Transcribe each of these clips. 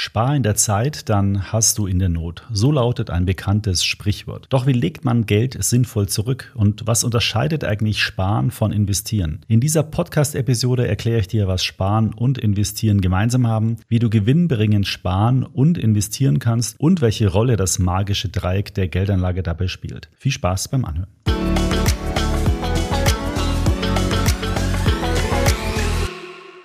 Spar in der Zeit, dann hast du in der Not. So lautet ein bekanntes Sprichwort. Doch wie legt man Geld sinnvoll zurück und was unterscheidet eigentlich Sparen von Investieren? In dieser Podcast-Episode erkläre ich dir, was Sparen und Investieren gemeinsam haben, wie du gewinnbringend sparen und investieren kannst und welche Rolle das magische Dreieck der Geldanlage dabei spielt. Viel Spaß beim Anhören.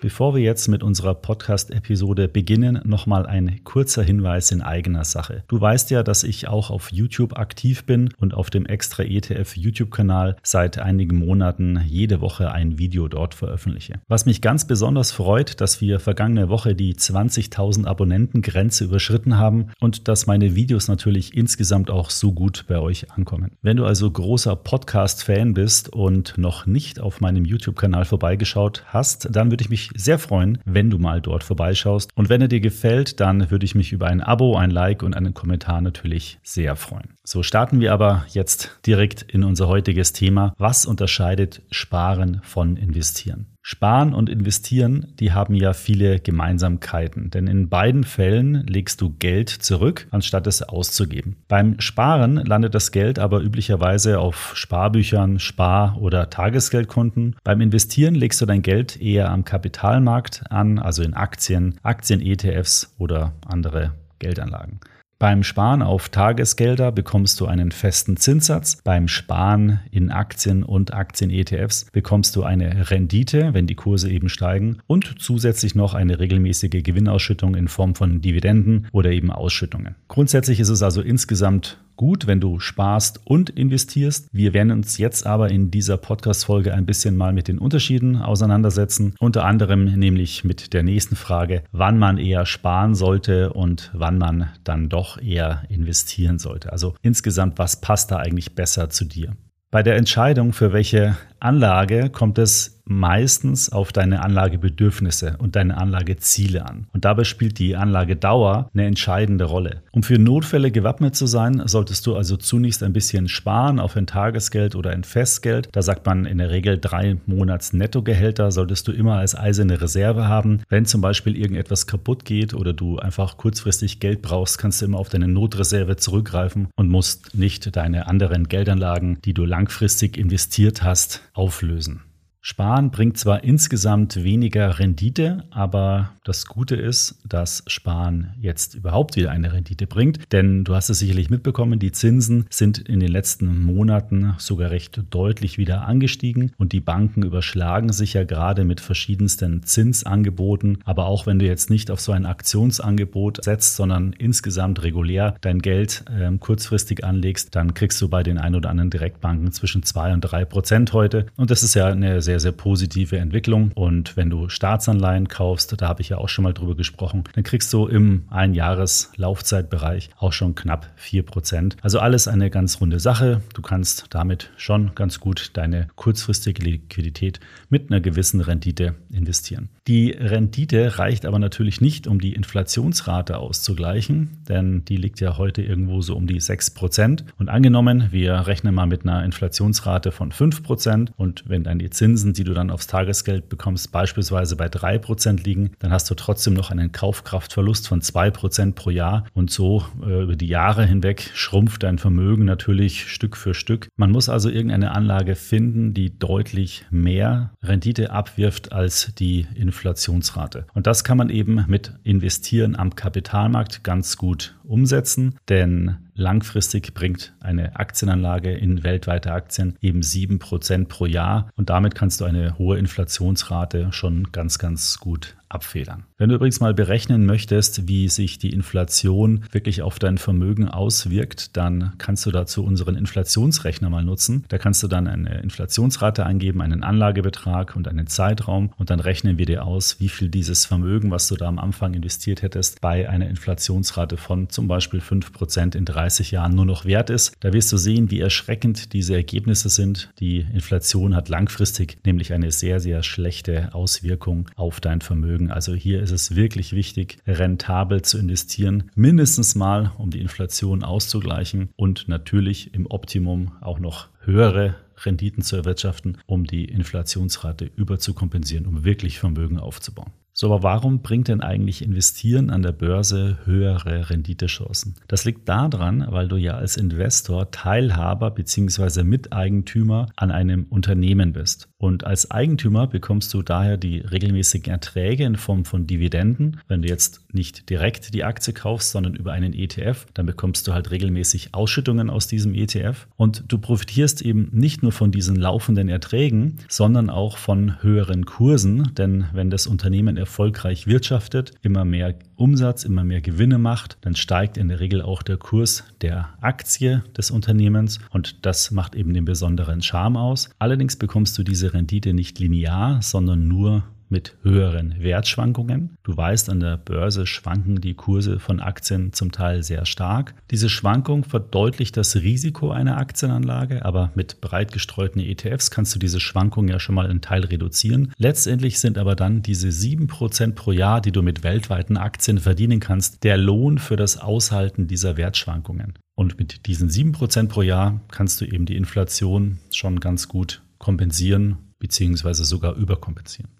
Bevor wir jetzt mit unserer Podcast-Episode beginnen, nochmal ein kurzer Hinweis in eigener Sache. Du weißt ja, dass ich auch auf YouTube aktiv bin und auf dem Extra ETF YouTube-Kanal seit einigen Monaten jede Woche ein Video dort veröffentliche. Was mich ganz besonders freut, dass wir vergangene Woche die 20.000 Abonnenten-Grenze überschritten haben und dass meine Videos natürlich insgesamt auch so gut bei euch ankommen. Wenn du also großer Podcast-Fan bist und noch nicht auf meinem YouTube-Kanal vorbeigeschaut hast, dann würde ich mich sehr freuen, wenn du mal dort vorbeischaust. Und wenn er dir gefällt, dann würde ich mich über ein Abo, ein Like und einen Kommentar natürlich sehr freuen. So starten wir aber jetzt direkt in unser heutiges Thema. Was unterscheidet Sparen von Investieren? Sparen und Investieren, die haben ja viele Gemeinsamkeiten, denn in beiden Fällen legst du Geld zurück, anstatt es auszugeben. Beim Sparen landet das Geld aber üblicherweise auf Sparbüchern, Spar- oder Tagesgeldkonten. Beim Investieren legst du dein Geld eher am Kapitalmarkt an, also in Aktien, Aktien-ETFs oder andere Geldanlagen. Beim Sparen auf Tagesgelder bekommst du einen festen Zinssatz. Beim Sparen in Aktien und Aktien-ETFs bekommst du eine Rendite, wenn die Kurse eben steigen und zusätzlich noch eine regelmäßige Gewinnausschüttung in Form von Dividenden oder eben Ausschüttungen. Grundsätzlich ist es also insgesamt gut, wenn du sparst und investierst. Wir werden uns jetzt aber in dieser Podcast-Folge ein bisschen mal mit den Unterschieden auseinandersetzen. Unter anderem nämlich mit der nächsten Frage, wann man eher sparen sollte und wann man dann doch eher investieren sollte. Also insgesamt, was passt da eigentlich besser zu dir? Bei der Entscheidung, für welche Anlage kommt es meistens auf deine Anlagebedürfnisse und deine Anlageziele an. Und dabei spielt die Anlagedauer eine entscheidende Rolle. Um für Notfälle gewappnet zu sein, solltest du also zunächst ein bisschen sparen auf ein Tagesgeld oder ein Festgeld. Da sagt man in der Regel drei Monats Nettogehälter solltest du immer als eiserne Reserve haben. Wenn zum Beispiel irgendetwas kaputt geht oder du einfach kurzfristig Geld brauchst, kannst du immer auf deine Notreserve zurückgreifen und musst nicht deine anderen Geldanlagen, die du langfristig investiert hast, auflösen. Sparen bringt zwar insgesamt weniger Rendite, aber das Gute ist, dass Sparen jetzt überhaupt wieder eine Rendite bringt. Denn du hast es sicherlich mitbekommen, die Zinsen sind in den letzten Monaten sogar recht deutlich wieder angestiegen und die Banken überschlagen sich ja gerade mit verschiedensten Zinsangeboten. Aber auch wenn du jetzt nicht auf so ein Aktionsangebot setzt, sondern insgesamt regulär dein Geld äh, kurzfristig anlegst, dann kriegst du bei den ein oder anderen Direktbanken zwischen zwei und drei Prozent heute. Und das ist ja eine sehr, sehr positive Entwicklung. Und wenn du Staatsanleihen kaufst, da habe ich ja auch schon mal drüber gesprochen, dann kriegst du im Einjahres-Laufzeitbereich auch schon knapp 4%. Also alles eine ganz runde Sache. Du kannst damit schon ganz gut deine kurzfristige Liquidität mit einer gewissen Rendite investieren. Die Rendite reicht aber natürlich nicht, um die Inflationsrate auszugleichen, denn die liegt ja heute irgendwo so um die 6%. Und angenommen, wir rechnen mal mit einer Inflationsrate von 5% und wenn dann die Zinsen Zinsen, die du dann aufs Tagesgeld bekommst, beispielsweise bei 3% liegen, dann hast du trotzdem noch einen Kaufkraftverlust von 2% pro Jahr. Und so äh, über die Jahre hinweg schrumpft dein Vermögen natürlich Stück für Stück. Man muss also irgendeine Anlage finden, die deutlich mehr Rendite abwirft als die Inflationsrate. Und das kann man eben mit Investieren am Kapitalmarkt ganz gut umsetzen, denn langfristig bringt eine Aktienanlage in weltweite Aktien eben 7% pro Jahr. Und damit kannst du eine hohe Inflationsrate schon ganz, ganz gut abfedern. Wenn du übrigens mal berechnen möchtest, wie sich die Inflation wirklich auf dein Vermögen auswirkt, dann kannst du dazu unseren Inflationsrechner mal nutzen. Da kannst du dann eine Inflationsrate eingeben, einen Anlagebetrag und einen Zeitraum und dann rechnen wir dir aus, wie viel dieses Vermögen, was du da am Anfang investiert hättest, bei einer Inflationsrate von zum Beispiel 5% in 30 Jahren nur noch wert ist. Da wirst du sehen, wie erschreckend diese Ergebnisse sind. Die Inflation hat langfristig nämlich eine sehr, sehr schlechte Auswirkung auf dein Vermögen. Vermögen. Also hier ist es wirklich wichtig, rentabel zu investieren, mindestens mal, um die Inflation auszugleichen und natürlich im Optimum auch noch höhere Renditen zu erwirtschaften, um die Inflationsrate überzukompensieren, um wirklich Vermögen aufzubauen. So, aber warum bringt denn eigentlich Investieren an der Börse höhere Renditechancen? Das liegt daran, weil du ja als Investor Teilhaber bzw. Miteigentümer an einem Unternehmen bist. Und als Eigentümer bekommst du daher die regelmäßigen Erträge in Form von Dividenden. Wenn du jetzt nicht direkt die Aktie kaufst, sondern über einen ETF, dann bekommst du halt regelmäßig Ausschüttungen aus diesem ETF. Und du profitierst eben nicht nur von diesen laufenden Erträgen, sondern auch von höheren Kursen. Denn wenn das Unternehmen erfolgreich wirtschaftet, immer mehr Umsatz, immer mehr Gewinne macht, dann steigt in der Regel auch der Kurs der Aktie des Unternehmens und das macht eben den besonderen Charme aus. Allerdings bekommst du diese Rendite nicht linear, sondern nur mit höheren Wertschwankungen. Du weißt, an der Börse schwanken die Kurse von Aktien zum Teil sehr stark. Diese Schwankung verdeutlicht das Risiko einer Aktienanlage, aber mit breit gestreuten ETFs kannst du diese Schwankung ja schon mal einen Teil reduzieren. Letztendlich sind aber dann diese 7% pro Jahr, die du mit weltweiten Aktien verdienen kannst, der Lohn für das Aushalten dieser Wertschwankungen. Und mit diesen 7% pro Jahr kannst du eben die Inflation schon ganz gut kompensieren bzw. sogar überkompensieren.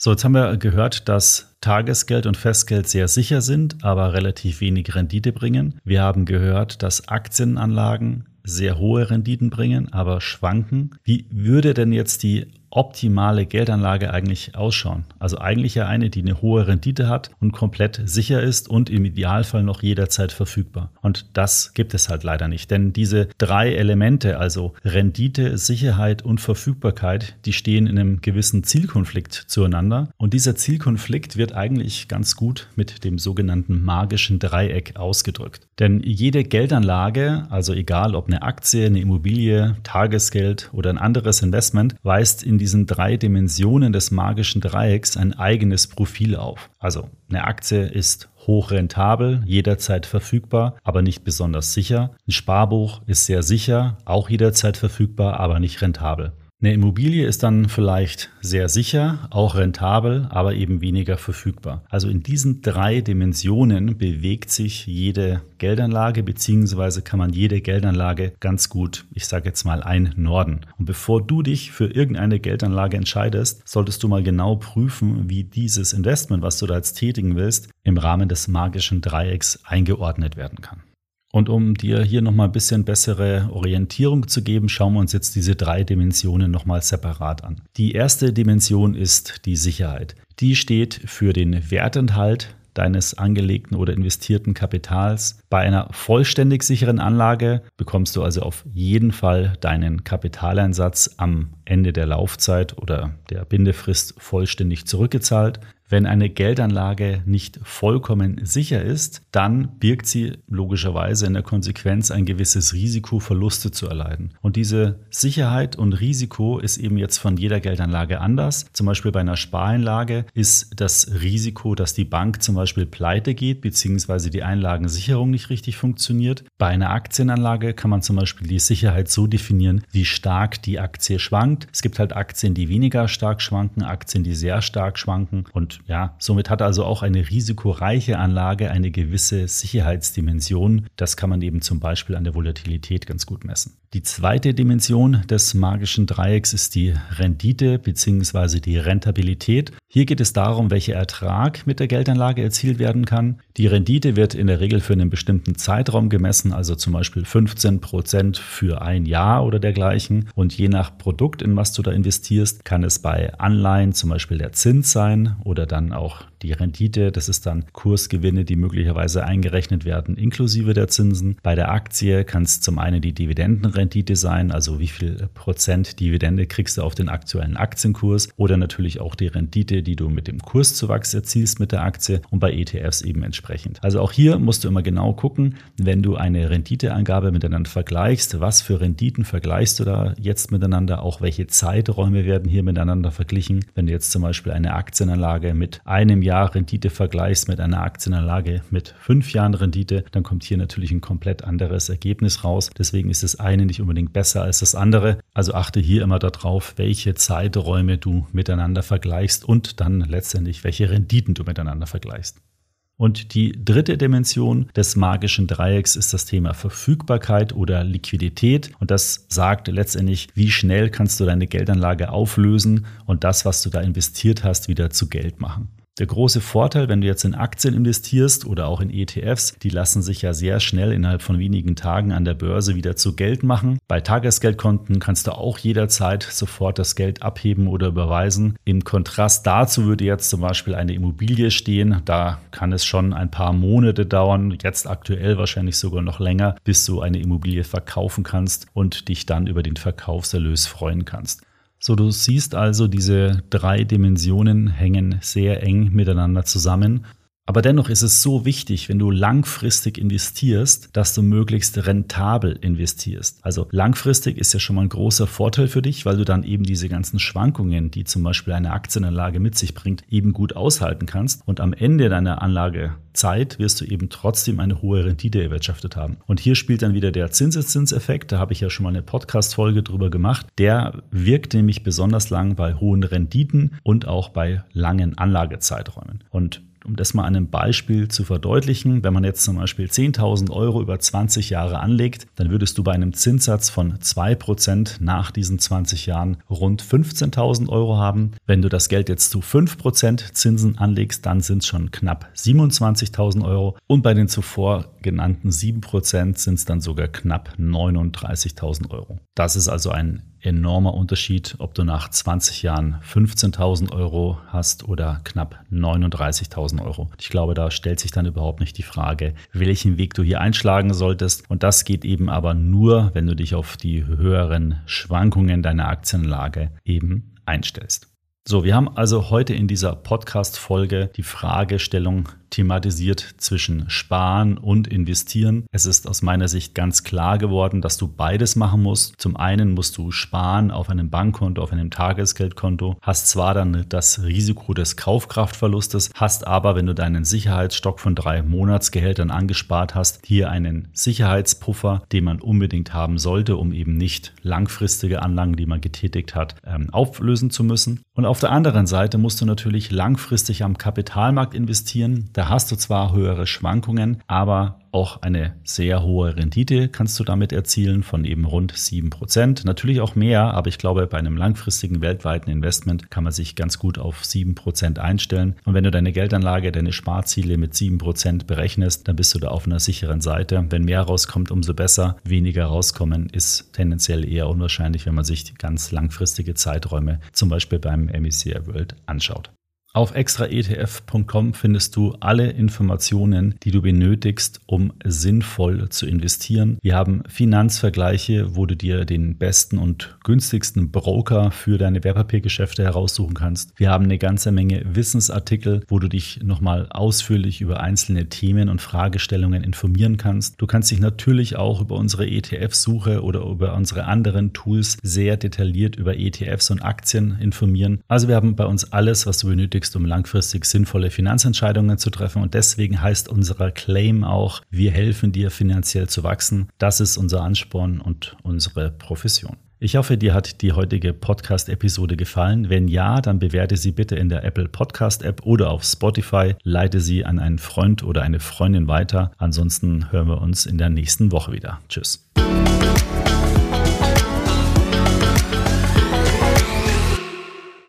So, jetzt haben wir gehört, dass Tagesgeld und Festgeld sehr sicher sind, aber relativ wenig Rendite bringen. Wir haben gehört, dass Aktienanlagen sehr hohe Renditen bringen, aber schwanken. Wie würde denn jetzt die optimale Geldanlage eigentlich ausschauen? Also eigentlich ja eine, die eine hohe Rendite hat und komplett sicher ist und im Idealfall noch jederzeit verfügbar. Und das gibt es halt leider nicht, denn diese drei Elemente, also Rendite, Sicherheit und Verfügbarkeit, die stehen in einem gewissen Zielkonflikt zueinander. Und dieser Zielkonflikt wird eigentlich ganz gut mit dem sogenannten magischen Dreieck ausgedrückt. Denn jede Geldanlage, also egal ob eine Aktie, eine Immobilie, Tagesgeld oder ein anderes Investment, weist in diesen drei Dimensionen des magischen Dreiecks ein eigenes Profil auf. Also eine Aktie ist hochrentabel, jederzeit verfügbar, aber nicht besonders sicher. Ein Sparbuch ist sehr sicher, auch jederzeit verfügbar, aber nicht rentabel. Eine Immobilie ist dann vielleicht sehr sicher, auch rentabel, aber eben weniger verfügbar. Also in diesen drei Dimensionen bewegt sich jede Geldanlage, beziehungsweise kann man jede Geldanlage ganz gut, ich sage jetzt mal, einnorden. Und bevor du dich für irgendeine Geldanlage entscheidest, solltest du mal genau prüfen, wie dieses Investment, was du da jetzt tätigen willst, im Rahmen des magischen Dreiecks eingeordnet werden kann. Und um dir hier nochmal ein bisschen bessere Orientierung zu geben, schauen wir uns jetzt diese drei Dimensionen nochmal separat an. Die erste Dimension ist die Sicherheit. Die steht für den Wertenthalt deines angelegten oder investierten Kapitals. Bei einer vollständig sicheren Anlage bekommst du also auf jeden Fall deinen Kapitaleinsatz am Ende der Laufzeit oder der Bindefrist vollständig zurückgezahlt. Wenn eine Geldanlage nicht vollkommen sicher ist, dann birgt sie logischerweise in der Konsequenz ein gewisses Risiko, Verluste zu erleiden. Und diese Sicherheit und Risiko ist eben jetzt von jeder Geldanlage anders. Zum Beispiel bei einer Spareinlage ist das Risiko, dass die Bank zum Beispiel pleite geht, beziehungsweise die Einlagensicherung nicht richtig funktioniert. Bei einer Aktienanlage kann man zum Beispiel die Sicherheit so definieren, wie stark die Aktie schwankt. Es gibt halt Aktien, die weniger stark schwanken, Aktien, die sehr stark schwanken und ja, somit hat also auch eine risikoreiche Anlage eine gewisse Sicherheitsdimension. Das kann man eben zum Beispiel an der Volatilität ganz gut messen. Die zweite Dimension des magischen Dreiecks ist die Rendite bzw. die Rentabilität. Hier geht es darum, welcher Ertrag mit der Geldanlage erzielt werden kann. Die Rendite wird in der Regel für einen bestimmten Zeitraum gemessen, also zum Beispiel 15 Prozent für ein Jahr oder dergleichen. Und je nach Produkt, in was du da investierst, kann es bei Anleihen zum Beispiel der Zins sein oder dann auch die Rendite. Das ist dann Kursgewinne, die möglicherweise eingerechnet werden, inklusive der Zinsen. Bei der Aktie kann es zum einen die Dividendenrendite sein, also wie viel Prozent Dividende kriegst du auf den aktuellen Aktienkurs oder natürlich auch die Rendite, die du mit dem Kurszuwachs erzielst mit der Aktie und bei ETFs eben entsprechend. Also auch hier musst du immer genau gucken, wenn du eine Renditeangabe miteinander vergleichst, was für Renditen vergleichst du da jetzt miteinander, auch welche Zeiträume werden hier miteinander verglichen. Wenn du jetzt zum Beispiel eine Aktienanlage mit einem Jahr Rendite vergleichst mit einer Aktienanlage mit fünf Jahren Rendite, dann kommt hier natürlich ein komplett anderes Ergebnis raus. Deswegen ist das eine nicht unbedingt besser als das andere. Also achte hier immer darauf, welche Zeiträume du miteinander vergleichst und dann letztendlich welche Renditen du miteinander vergleichst. Und die dritte Dimension des magischen Dreiecks ist das Thema Verfügbarkeit oder Liquidität. Und das sagt letztendlich, wie schnell kannst du deine Geldanlage auflösen und das, was du da investiert hast, wieder zu Geld machen. Der große Vorteil, wenn du jetzt in Aktien investierst oder auch in ETFs, die lassen sich ja sehr schnell innerhalb von wenigen Tagen an der Börse wieder zu Geld machen. Bei Tagesgeldkonten kannst du auch jederzeit sofort das Geld abheben oder überweisen. Im Kontrast dazu würde jetzt zum Beispiel eine Immobilie stehen. Da kann es schon ein paar Monate dauern, jetzt aktuell wahrscheinlich sogar noch länger, bis du eine Immobilie verkaufen kannst und dich dann über den Verkaufserlös freuen kannst. So, du siehst also, diese drei Dimensionen hängen sehr eng miteinander zusammen. Aber dennoch ist es so wichtig, wenn du langfristig investierst, dass du möglichst rentabel investierst. Also langfristig ist ja schon mal ein großer Vorteil für dich, weil du dann eben diese ganzen Schwankungen, die zum Beispiel eine Aktienanlage mit sich bringt, eben gut aushalten kannst. Und am Ende deiner Anlagezeit wirst du eben trotzdem eine hohe Rendite erwirtschaftet haben. Und hier spielt dann wieder der Zinseszinseffekt. Da habe ich ja schon mal eine Podcast-Folge drüber gemacht. Der wirkt nämlich besonders lang bei hohen Renditen und auch bei langen Anlagezeiträumen. Und um das mal an einem Beispiel zu verdeutlichen, wenn man jetzt zum Beispiel 10.000 Euro über 20 Jahre anlegt, dann würdest du bei einem Zinssatz von 2% nach diesen 20 Jahren rund 15.000 Euro haben. Wenn du das Geld jetzt zu 5% Zinsen anlegst, dann sind es schon knapp 27.000 Euro. Und bei den zuvor genannten 7% sind es dann sogar knapp 39.000 Euro. Das ist also ein enormer Unterschied, ob du nach 20 Jahren 15.000 Euro hast oder knapp 39.000 Euro. Ich glaube, da stellt sich dann überhaupt nicht die Frage, welchen Weg du hier einschlagen solltest. Und das geht eben aber nur, wenn du dich auf die höheren Schwankungen deiner Aktienlage eben einstellst. So, wir haben also heute in dieser Podcast-Folge die Fragestellung thematisiert zwischen Sparen und Investieren. Es ist aus meiner Sicht ganz klar geworden, dass du beides machen musst. Zum einen musst du sparen auf einem Bankkonto, auf einem Tagesgeldkonto, hast zwar dann das Risiko des Kaufkraftverlustes, hast aber, wenn du deinen Sicherheitsstock von drei Monatsgehältern angespart hast, hier einen Sicherheitspuffer, den man unbedingt haben sollte, um eben nicht langfristige Anlagen, die man getätigt hat, ähm, auflösen zu müssen. Und auf der anderen Seite musst du natürlich langfristig am Kapitalmarkt investieren. Da hast du zwar höhere Schwankungen, aber auch eine sehr hohe Rendite kannst du damit erzielen von eben rund 7%. Natürlich auch mehr, aber ich glaube, bei einem langfristigen weltweiten Investment kann man sich ganz gut auf 7% einstellen. Und wenn du deine Geldanlage, deine Sparziele mit 7% berechnest, dann bist du da auf einer sicheren Seite. Wenn mehr rauskommt, umso besser. Weniger rauskommen ist tendenziell eher unwahrscheinlich, wenn man sich die ganz langfristige Zeiträume zum Beispiel beim MSCI World anschaut. Auf extraetf.com findest du alle Informationen, die du benötigst, um sinnvoll zu investieren. Wir haben Finanzvergleiche, wo du dir den besten und günstigsten Broker für deine Wertpapiergeschäfte heraussuchen kannst. Wir haben eine ganze Menge Wissensartikel, wo du dich nochmal ausführlich über einzelne Themen und Fragestellungen informieren kannst. Du kannst dich natürlich auch über unsere ETF-Suche oder über unsere anderen Tools sehr detailliert über ETFs und Aktien informieren. Also wir haben bei uns alles, was du benötigst benötigst, um langfristig sinnvolle Finanzentscheidungen zu treffen. Und deswegen heißt unser Claim auch, wir helfen dir finanziell zu wachsen. Das ist unser Ansporn und unsere Profession. Ich hoffe, dir hat die heutige Podcast-Episode gefallen. Wenn ja, dann bewerte sie bitte in der Apple Podcast-App oder auf Spotify. Leite sie an einen Freund oder eine Freundin weiter. Ansonsten hören wir uns in der nächsten Woche wieder. Tschüss.